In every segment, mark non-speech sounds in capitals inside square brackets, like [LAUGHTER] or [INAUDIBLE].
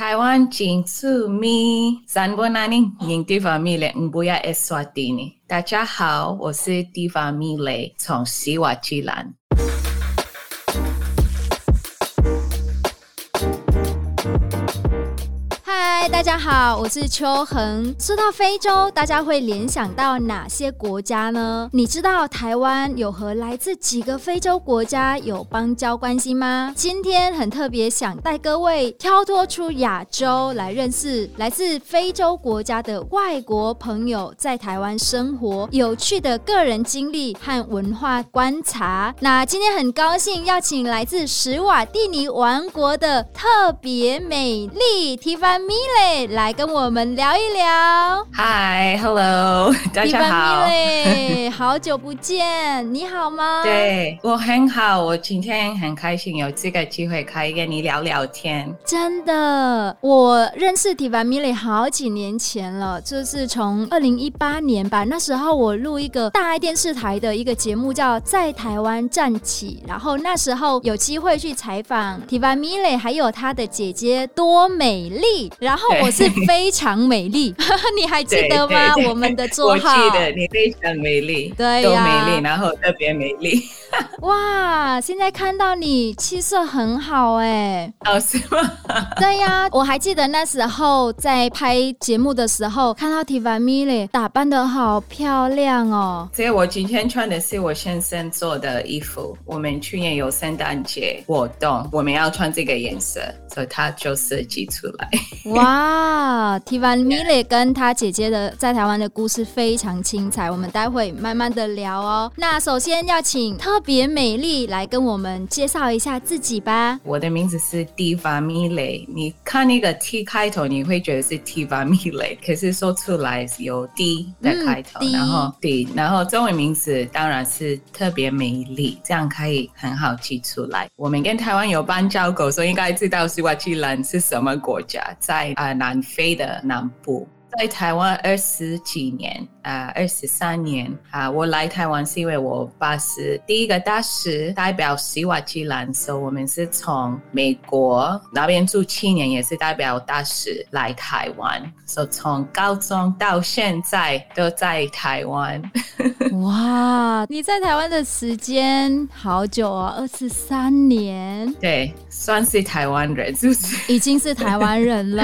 台湾金珠米三波那尼因地方米嘞，唔不要埃刷蒂尼。大家好，我是地方米嘞，从西瓦基兰。大家好，我是秋恒。说到非洲，大家会联想到哪些国家呢？你知道台湾有和来自几个非洲国家有邦交关系吗？今天很特别，想带各位跳脱出亚洲来认识来自非洲国家的外国朋友在台湾生活有趣的个人经历和文化观察。那今天很高兴邀请来自史瓦蒂尼王国的特别美丽提凡米。来跟我们聊一聊。Hi，Hello，[LAUGHS] 大家好。[LAUGHS] 好久不见，你好吗？对，我很好，我今天很开心有这个机会可以跟你聊聊天。真的，我认识提凡米雷好几年前了，就是从二零一八年吧。那时候我录一个大爱电视台的一个节目，叫《在台湾站起》，然后那时候有机会去采访提凡米雷，还有她的姐姐多美丽，然后。然后我是非常美丽，[LAUGHS] 你还记得吗？我们的座号。我记得你非常美丽，对呀，都美丽，然后特别美丽。[LAUGHS] 哇，现在看到你气色很好哎，哦，是吗？[LAUGHS] 对呀，我还记得那时候在拍节目的时候，看到提凡米雷打扮的好漂亮哦。所以我今天穿的是我先生做的衣服。我们去年有圣诞节活动，我们要穿这个颜色，所以他就设计出来。哇。啊，提凡米雷跟他姐姐的在台湾的故事非常精彩，我们待会慢慢的聊哦。那首先要请特别美丽来跟我们介绍一下自己吧。我的名字是提凡米雷，你看那个 T 开头，你会觉得是提凡米雷，可是说出来有 D 的开头，嗯、然后 D，然后中文名字当然是特别美丽，这样可以很好记出来。我们跟台湾有邦交国，所以应该知道史瓦基兰是什么国家，在。啊，南非的南部，在台湾二十几年。啊，二十三年啊！我来台湾是因为我爸是第一个大使，代表西瓦基兰，所以我们是从美国那边住七年，也是代表大使来台湾，所以从高中到现在都在台湾。[LAUGHS] 哇，你在台湾的时间好久啊，二十三年。对，算是台湾人，是不是？[LAUGHS] 已经是台湾人了。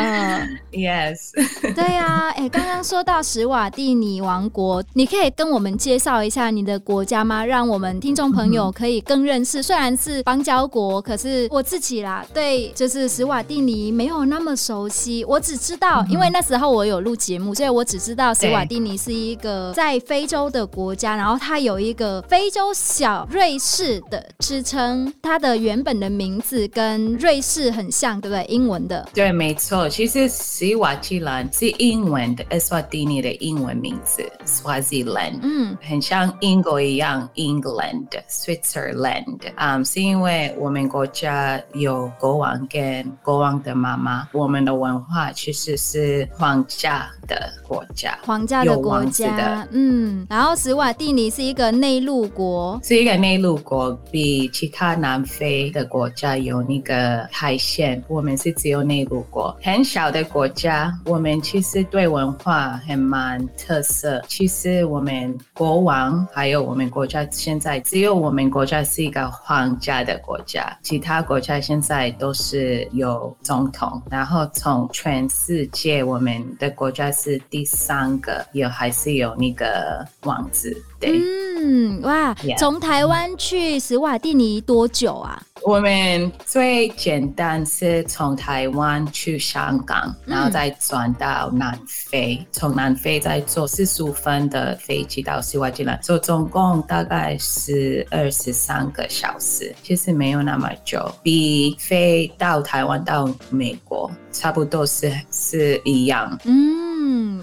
Yes。对呀、啊，哎，刚刚说到史瓦蒂尼王国，你可以跟我们介绍一下你的国家吗？让我们听众朋友可以更认识。嗯、虽然是邦交国，可是我自己啦，对，就是史瓦蒂尼没有那么熟悉。我只知道，嗯、因为那时候我有录节目，所以我只知道史瓦蒂尼是一个在非洲的国家，然后它有一个非洲小瑞士的支撑。它的原本的名字跟瑞士很像，对不对？英文的。对，没错。其实史瓦蒂兰是英文的，史瓦蒂尼的英文名字。Swaziland，嗯，很像英国一样，England，Switzerland，嗯，是因为我们国家有国王跟国王的妈妈，我们的文化其实是皇家的国家，皇家的国家，嗯，然后斯瓦蒂尼是一个内陆国，是一个内陆国，比其他南非的国家有那个海线，我们是只有内陆国，很小的国家，我们其实对文化很蛮特色。其实我们国王还有我们国家，现在只有我们国家是一个皇家的国家，其他国家现在都是有总统。然后从全世界，我们的国家是第三个，有还是有那个王子。对，嗯，哇，从.台湾去斯瓦蒂尼多久啊？我们最简单是从台湾去香港，然后再转到南非，从、嗯、南非再坐四十五分的飞机到史瓦蒂兰，所以总共大概是二十三个小时，其实没有那么久，比飞到台湾到美国差不多是是一样。嗯。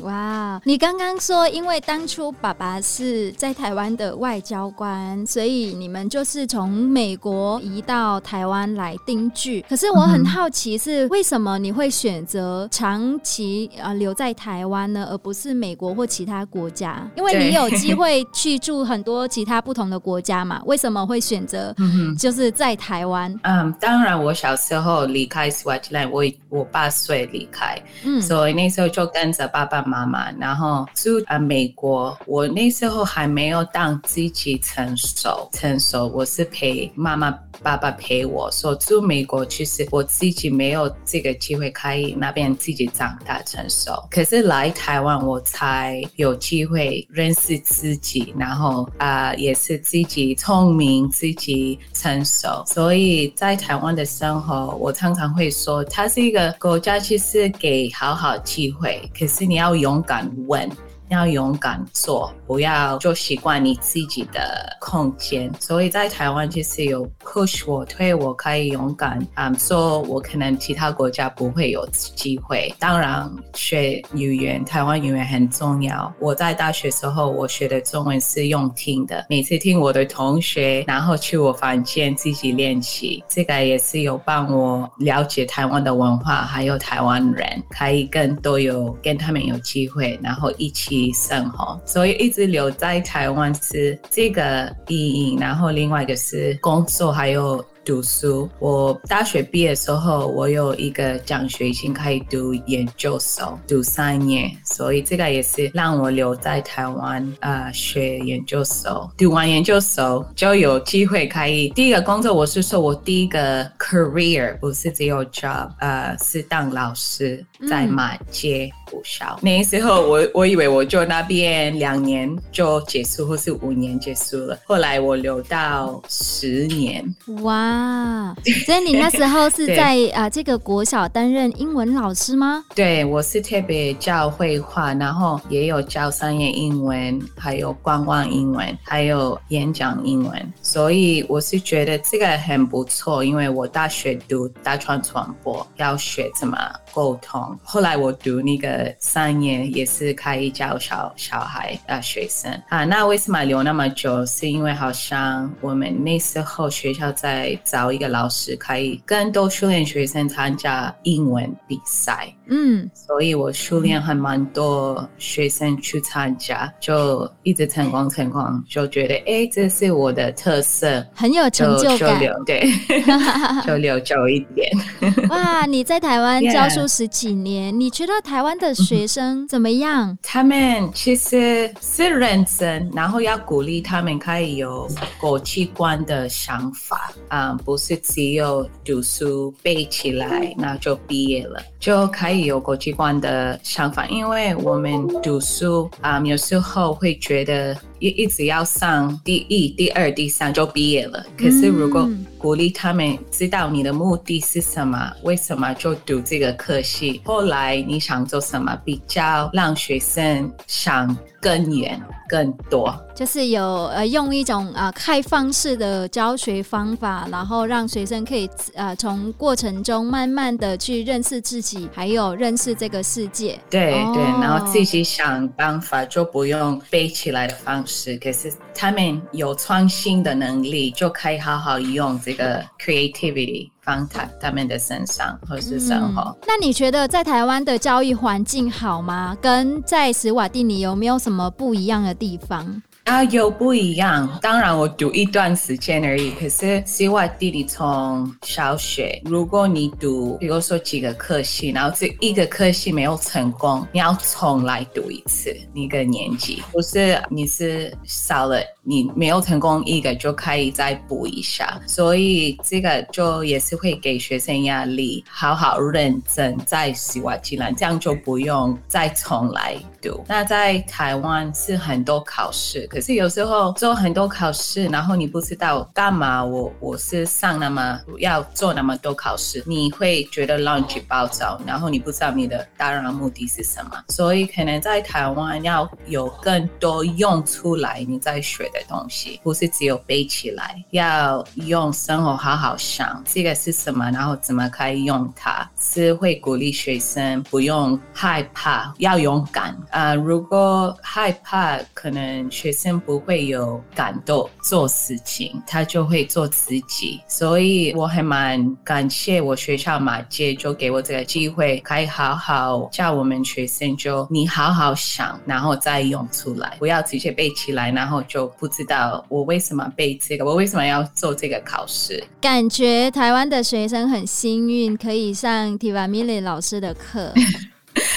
哇，你刚刚说，因为当初爸爸是在台湾的外交官，所以你们就是从美国移到台湾来定居。可是我很好奇，是为什么你会选择长期啊留在台湾呢，而不是美国或其他国家？因为你有机会去住很多其他不同的国家嘛？为什么会选择就是在台湾？嗯，当然，我小时候离开 Swatland，，我我八岁离开，嗯，所以那时候就跟着爸爸妈妈，妈妈然后住啊美国。我那时候还没有当自己成熟，成熟，我是陪妈妈、爸爸陪我。说住美国，其实我自己没有这个机会可以那边自己长大成熟。可是来台湾，我才有机会认识自己，然后啊、也是自己聪明、自己成熟。所以在台湾的生活，我常常会说，它是一个国家，其实给好好机会，可是你要勇敢问。要勇敢做，不要就习惯你自己的空间。所以在台湾其实有 push 我，推我可以勇敢，嗯，说我可能其他国家不会有机会。当然学语言，台湾语言很重要。我在大学时候，我学的中文是用听的，每次听我的同学，然后去我房间自己练习，这个也是有帮我了解台湾的文化，还有台湾人，可以更多有跟他们有机会，然后一起。生活，所以一直留在台湾是这个意义。然后另外一个是工作，还有。读书，我大学毕业的时候，我有一个奖学金可以读研究所，读三年，所以这个也是让我留在台湾啊、呃、学研究所。读完研究所就有机会可以第一个工作，我是说我第一个 career 不是只有 job，呃，是当老师在马街武校。嗯、那时候我我以为我就那边两年就结束，或是五年结束了，后来我留到十年。哇！啊，所以你那时候是 [LAUGHS] 在对啊这个国小担任英文老师吗？对，我是特别教绘画，然后也有教商业英文，还有观光英文，还有演讲英文。所以我是觉得这个很不错，因为我大学读大传传播，要学怎么沟通。后来我读那个三年，也是可以教小小孩啊学生啊。那为什么留那么久？是因为好像我们那时候学校在。找一个老师可以更多训练学生参加英文比赛，嗯，所以我训练还蛮多学生去参加，就一直成功成功，就觉得哎，这是我的特色，很有成就感，就留对，[LAUGHS] 就留久一点。[LAUGHS] 哇，你在台湾教书十几年.你觉得台湾的学生怎么样？他们其实是认真，然后要鼓励他们可以有国际观的想法啊。不是只有读书背起来，那就毕业了，就可以有国际观的想法。因为我们读书啊，有时候会觉得一一直要上第一、第二、第三就毕业了。可是如果鼓励他们知道你的目的是什么，为什么就读这个科系，后来你想做什么，比较让学生想更远。更多就是有呃用一种呃开放式的教学方法，然后让学生可以呃从过程中慢慢的去认识自己，还有认识这个世界。对、哦、对，然后自己想办法，就不用背起来的方式。可是他们有创新的能力，就可以好好用这个 creativity。放在他们的身上或是生活。嗯，那你觉得在台湾的教育环境好吗？跟在史瓦蒂尼有没有什么不一样的地方？啊，有不一样。当然，我读一段时间而已。可是史瓦蒂尼从小学，如果你读，比如说几个科系，然后这一个科系没有成功，你要重来读一次一个年级。不是你是少了，你没有成功一个就可以再补一下。所以这个就也是会给学生压力，好好认真在史瓦济兰，这样就不用再重来读。那在台湾是很多考试。可是有时候做很多考试，然后你不知道干嘛我。我是上那么要做那么多考试，你会觉得乱七八糟，然后你不知道你的当然目的是什么。所以可能在台湾要有更多用出来，你再学的东西，不是只有背起来，要用生活好好想这个是什么，然后怎么可以用它，是会鼓励学生不用害怕，要勇敢。啊、如果害怕，可能学生不会有感动做事情，他就会做自己。所以我还蛮感谢我学校马偕就给我这个机会，可以好好教我们学生，就你好好想，然后再用出来，不要直接背起来，然后就不知道我为什么背这个，我为什么要做这个考试。感觉台湾的学生很幸运，可以上 Tivamili 老师的课。[LAUGHS]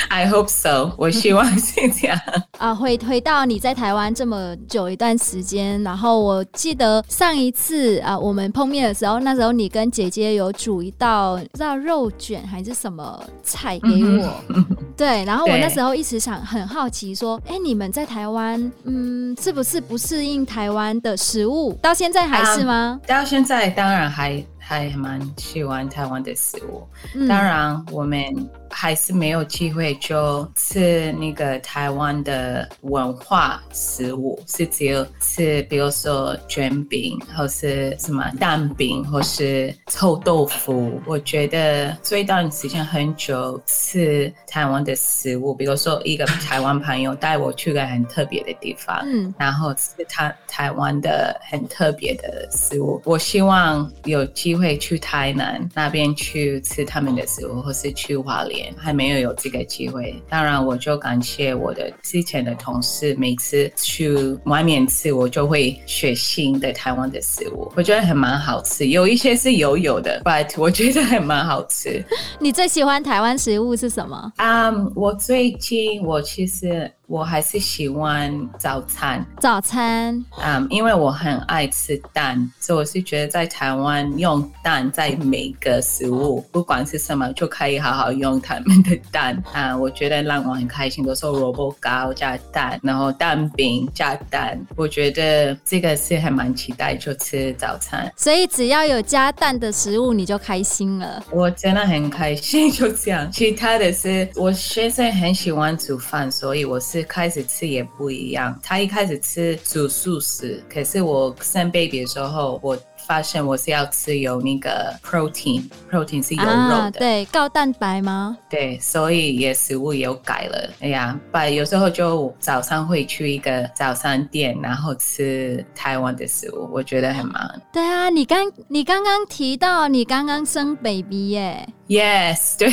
I hope so，我希望是这样。[LAUGHS] 啊，回回到你在台湾这么久一段时间，然后我记得上一次啊，我们碰面的时候，那时候你跟姐姐有煮一道不知道肉卷还是什么菜给我。嗯、对，然后我那时候一直想很好奇说，哎，你们在台湾，嗯，是不是不适应台湾的食物？到现在还是吗？到现在当然还。还蛮喜欢台湾的食物，嗯、当然我们还是没有机会就吃那个台湾的文化食物，是只有吃，比如说卷饼，或是什么蛋饼，或是臭豆腐。我觉得这一段时间很久吃台湾的食物，比如说一个台湾朋友带我去个很特别的地方，嗯，然后吃台台湾的很特别的食物。我希望有机会。会去台南那边去吃他们的食物，或是去花莲，还没有有这个机会。当然，我就感谢我的之前的同事，每次去外面吃，我就会学新的台湾的食物，我觉得还蛮好吃。有一些是油油的，[LAUGHS] but 我觉得还蛮好吃。你最喜欢台湾食物是什么？啊，um, 我最近我其实。我还是喜欢早餐，早餐，嗯，um, 因为我很爱吃蛋，所以我是觉得在台湾用蛋在每个食物，不管是什么，就可以好好用他们的蛋啊，uh, [LAUGHS] 我觉得让我很开心。比如说萝卜糕加蛋，然后蛋饼加蛋，我觉得这个是还蛮期待就吃早餐。所以只要有加蛋的食物，你就开心了。我真的很开心，就这样。其他的是我先生很喜欢煮饭，所以我是。开始吃也不一样，他一开始吃煮素食，可是我生 baby 的时候，我发现我是要吃有那个 protein，protein 是有肉的，啊、对，高蛋白吗？对，所以也食物也有改了。哎呀，把，有时候就早上会去一个早餐店，然后吃台湾的食物，我觉得很忙。对啊，你刚你刚刚提到你刚刚生 baby 耶。Yes，对，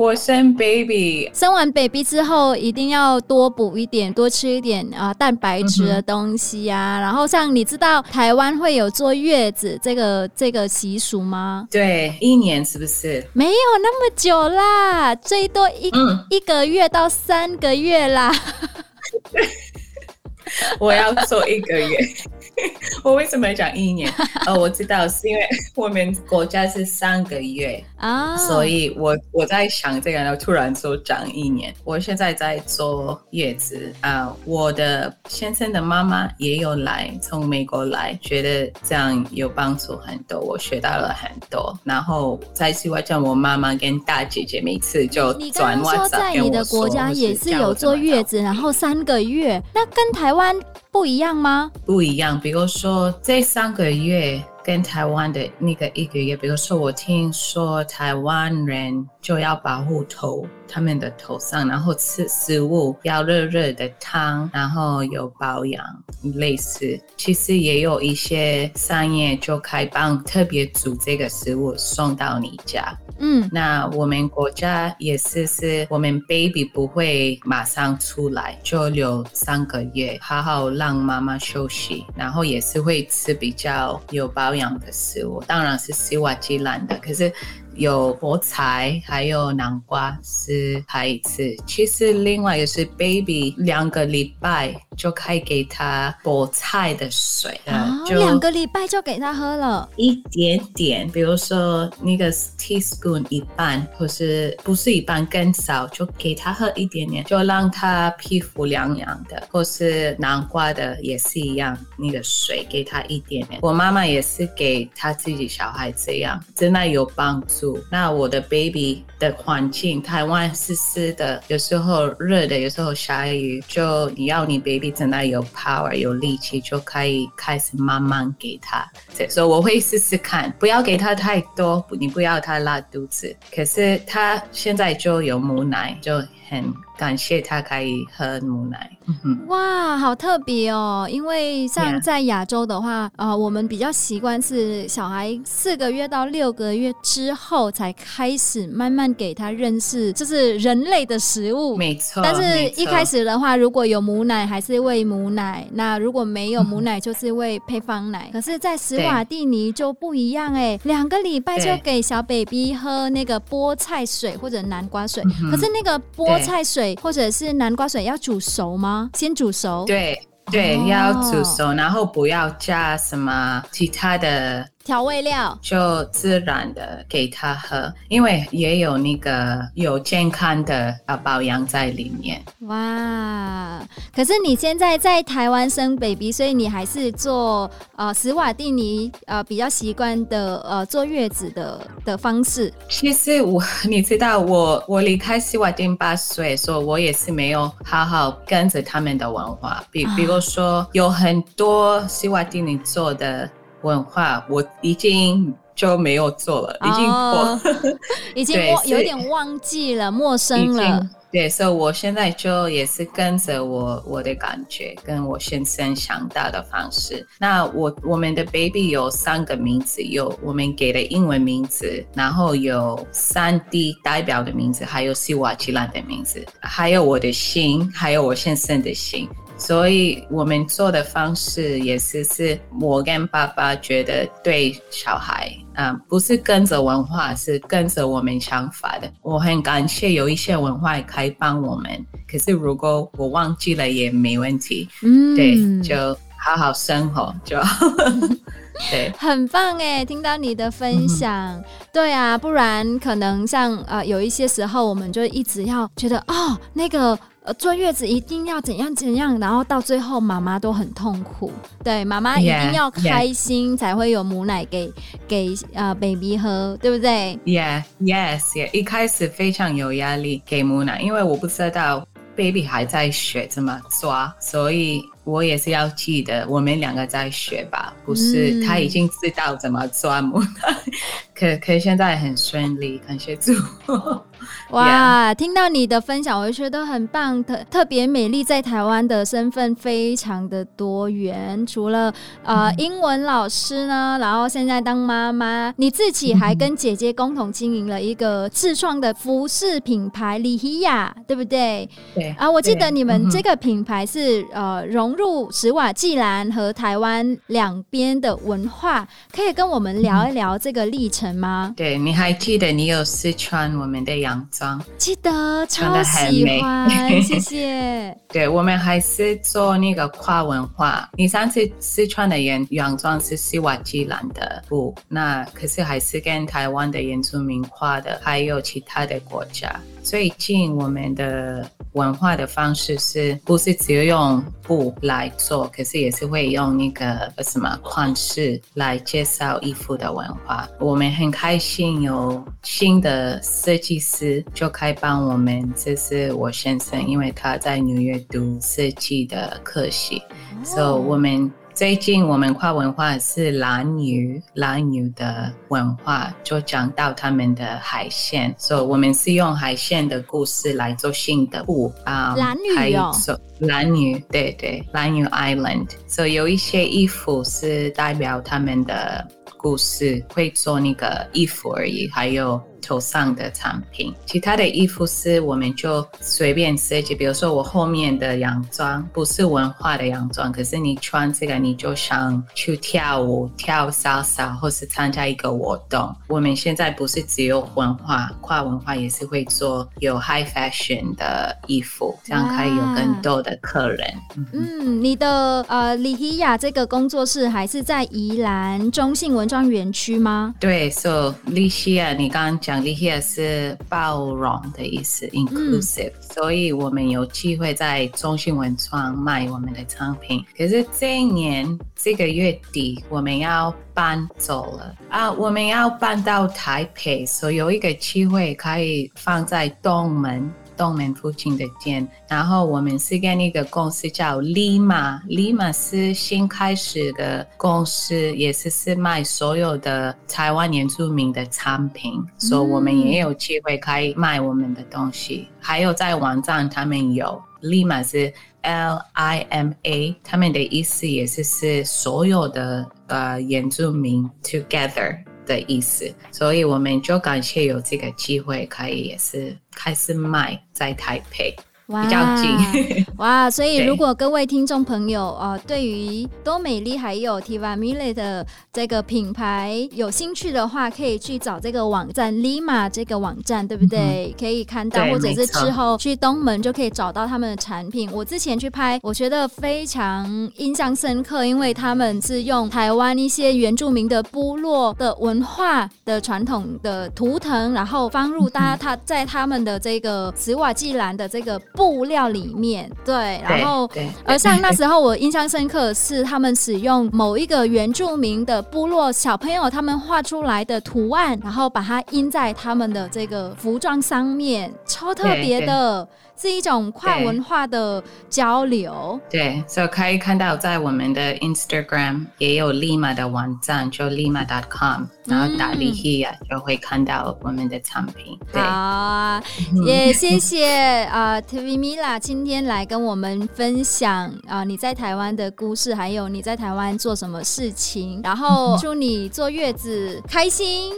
我生 baby，生完 baby 之后一定要多补一点，多吃一点啊、呃、蛋白质的东西呀、啊。嗯、然后像你知道台湾会有坐月子这个这个习俗吗？对，一年是不是？没有那么久啦，最多一、嗯、一个月到三个月啦。[LAUGHS] 我要做一个月。[LAUGHS] 我为什么要讲一年？[LAUGHS] 哦，我知道是因为 [LAUGHS] 我们国家是三个月啊，所以我我在想这个，然后突然说讲一年。我现在在坐月子啊，我的先生的妈妈也有来，从美国来，觉得这样有帮助很多，我学到了很多。然后在西外讲，我妈妈跟大姐姐每次就转说在你的国家也是有坐月子，然后三个月，那跟台湾不一样吗？不一样，比如说这三个月。跟台湾的那个一个月，比如说我听说台湾人就要保护头，他们的头上，然后吃食物要热热的汤，然后有保养，类似。其实也有一些商业就开帮特别煮这个食物送到你家。嗯，那我们国家也是，是我们 baby 不会马上出来，就留三个月，好好让妈妈休息，然后也是会吃比较有保养的食物，当然是西瓦基兰的，可是。有菠菜，还有南瓜是还一次。其实另外也是 baby 两个礼拜就可以给他菠菜的水，啊，就两个礼拜就给他喝了一点点，比如说那个 teaspoon 一半，或是不是一半更少，就给他喝一点点，就让他皮肤凉凉的，或是南瓜的也是一样，那个水给他一点点。我妈妈也是给他自己小孩这样，真的有帮助。那我的 baby 的环境，台湾湿湿的，有时候热的，有时候下雨，就你要你 baby 真的有 power 有力气，就可以开始慢慢给他。所以我会试试看，不要给他太多，你不要他拉肚子。可是他现在就有母奶，就很。感谢他可以喝母奶。哇，好特别哦！因为像在亚洲的话，呃，我们比较习惯是小孩四个月到六个月之后才开始慢慢给他认识，就是人类的食物。没错。但是一开始的话，如果有母奶，还是喂母奶；那如果没有母奶，就是喂配方奶。可是，在史瓦蒂尼就不一样哎，两个礼拜就给小 baby 喝那个菠菜水或者南瓜水。可是那个菠菜水。或者是南瓜水要煮熟吗？先煮熟。对对，哦、要煮熟，然后不要加什么其他的。调味料就自然的给他喝，因为也有那个有健康的啊保养在里面。哇！可是你现在在台湾生 baby，所以你还是做呃斯瓦蒂尼呃比较习惯的呃坐月子的的方式。其实我你知道我我离开斯瓦蒂尼八岁，所以我也是没有好好跟着他们的文化，比比如说有很多斯瓦蒂尼做的。文化我已经就没有做了，已经过，[LAUGHS] 已经忘有点忘记了，陌生了。对，所以我现在就也是跟着我我的感觉，跟我先生想到的方式。那我我们的 baby 有三个名字，有我们给的英文名字，然后有三 D 代表的名字，还有西瓦吉兰的名字，还有我的心，还有我先生的姓。所以我们做的方式也是，是我跟爸爸觉得对小孩，嗯，不是跟着文化，是跟着我们想法的。我很感谢有一些文化可以帮我们，可是如果我忘记了也没问题，嗯，对，就好好生活就好，[LAUGHS] 对，很棒哎，听到你的分享，嗯、对啊，不然可能像呃有一些时候，我们就一直要觉得哦那个。呃，坐月子一定要怎样怎样，然后到最后妈妈都很痛苦。对，妈妈一定要开心才会有母奶给给呃 baby 喝，对不对？Yeah，Yes，Yeah。一开始非常有压力给母奶，因为我不知道 baby 还在学怎么抓，所以我也是要记得我们两个在学吧，不是、嗯、他已经知道怎么抓母奶，可可以现在很顺利，感谢主。哇，Yeah. 听到你的分享，我就觉得很棒，特特别美丽，在台湾的身份非常的多元。除了呃、嗯、英文老师呢，然后现在当妈妈，你自己还跟姐姐共同经营了一个自创的服饰品牌李希雅，对不对？对啊，我记得你们这个品牌是呃融入史瓦济兰和台湾两边的文化，可以跟我们聊一聊这个历程吗？对，你还记得你有试穿我们的洋装？记得超喜欢，谢谢。[LAUGHS] 对，我们还是做那个跨文化。你上次试穿的洋洋装是西瓦基兰的布，那可是还是跟台湾的原住民跨的，还有其他的国家。最近我们的文化的方式是不是只有用布来做？可是也是会用那个什么款式来介绍衣服的文化。我们很开心有新的设计师就可以帮我们。这是我先生，因为他在纽约读设计的科系，所以、oh. so, 我们。最近我们跨文化是蓝屿，蓝屿的文化就讲到他们的海鲜，所以我们是用海鲜的故事来做新的布啊。兰屿哦，蓝屿，对对，蓝屿 Island，所以有一些衣服是代表他们的故事，会做那个衣服而已，还有。头上的产品，其他的衣服是我们就随便设计。比如说我后面的洋装不是文化的洋装，可是你穿这个你就想去跳舞、跳 salsa 或是参加一个活动。我们现在不是只有文化，跨文化也是会做有 high fashion 的衣服，这样可以有更多的客人。嗯，嗯，你的呃李希雅这个工作室还是在宜兰中信文创园区吗？对，所以李希雅你刚刚讲。讲利希是包容的意思，inclusive，、嗯、所以我们有机会在中信文创卖我们的产品。可是这一年这个月底我们要搬走了啊，我们要搬到台北，所以有一个机会可以放在东门。东门附近的店，然后我们是跟一个公司叫 Lima，Lima 是新开始的公司，也是是卖所有的台湾原住民的产品，所以我们也有机会可以卖我们的东西。还有在网站他们有 Lima 是 L I M A，他们的意思也是是所有的呃原住民 together。的意思，所以我们就感谢有这个机会，可以也是开始卖在台北。比较近 [LAUGHS] [LAUGHS] 哇！所以如果各位听众朋友啊，对于多美丽还有 Tivamile 的这个品牌有兴趣的话，可以去找这个网站 Lima 这个网站，对不对？嗯、可以看到，或者是之后去东门就可以找到他们的产品。我之前去拍，我觉得非常印象深刻，因为他们是用台湾一些原住民的部落的文化的传统的图腾，然后放入大家他在他们的这个斯瓦季兰的这个。布料里面，对，然后，而像那时候我印象深刻的是，他们使用某一个原住民的部落小朋友他们画出来的图案，然后把它印在他们的这个服装上面，超特别的。是一种跨文化的交流，对，所以可以看到在我们的 Instagram 也有 Lima 的网站，就 Lima.com，然后打 Lihiya 就会看到我们的产品。对。好，也谢谢啊 Tivamile 今天来跟我们分享啊你在台湾的故事，还有你在台湾做什么事情，然后祝你坐月子开心，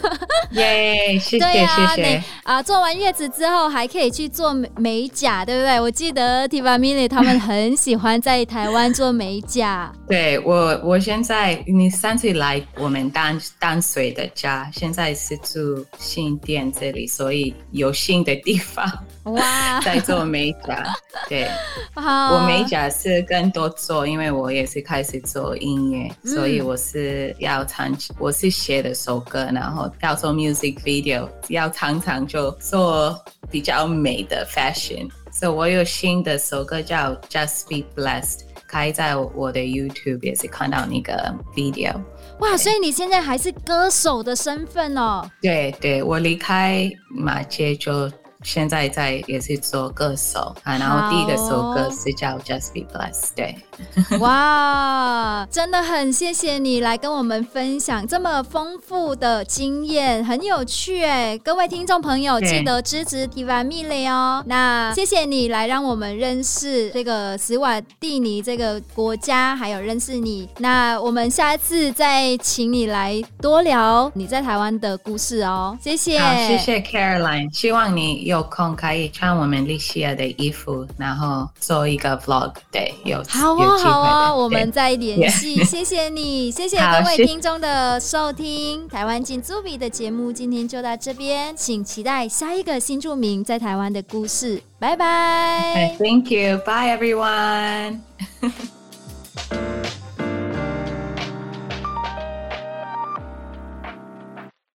[LAUGHS] 耶，谢谢谢谢。啊，做完月子之后还可以去做美。美甲对不对？我记得 Tivamini 他们很喜欢在台湾做美甲。[LAUGHS] 对我，我现在你上次来我们淡淡水的家，现在是住新店这里，所以有新的地方哇，[LAUGHS] 在做美甲。对，我美甲是更多做，因为我也是开始做音乐，嗯、所以我是要唱，我是写的首歌，然后要做 music video，要常常就做。比较美的 fashion，所以我有新的首歌叫 Just Be Blessed，开在我的 YouTube 也是看到那个 video。哇，所以你现在还是歌手的身份哦？对对，我离开马街就。现在在也是做歌手啊，然后第一个首歌是叫 Just Be Blessed，对。[LAUGHS] 哇，真的很谢谢你来跟我们分享这么丰富的经验，很有趣哎！各位听众朋友，记得支持 Tivamile 哦。那谢谢你来让我们认识这个斯瓦蒂尼这个国家，还有认识你。那我们下一次再请你来多聊你在台湾的故事哦。谢谢，好，谢谢 Caroline，希望你。有空可以穿我们利西亚的衣服，然后做一个 vlog。对，有好哦，好哦，我们再联系。[LAUGHS] 谢谢你，谢谢各位听众的收听。台湾进租比的节目今天就到这边，请期待下一个新著名在台湾的故事。拜拜。Thank you. Bye everyone. [LAUGHS]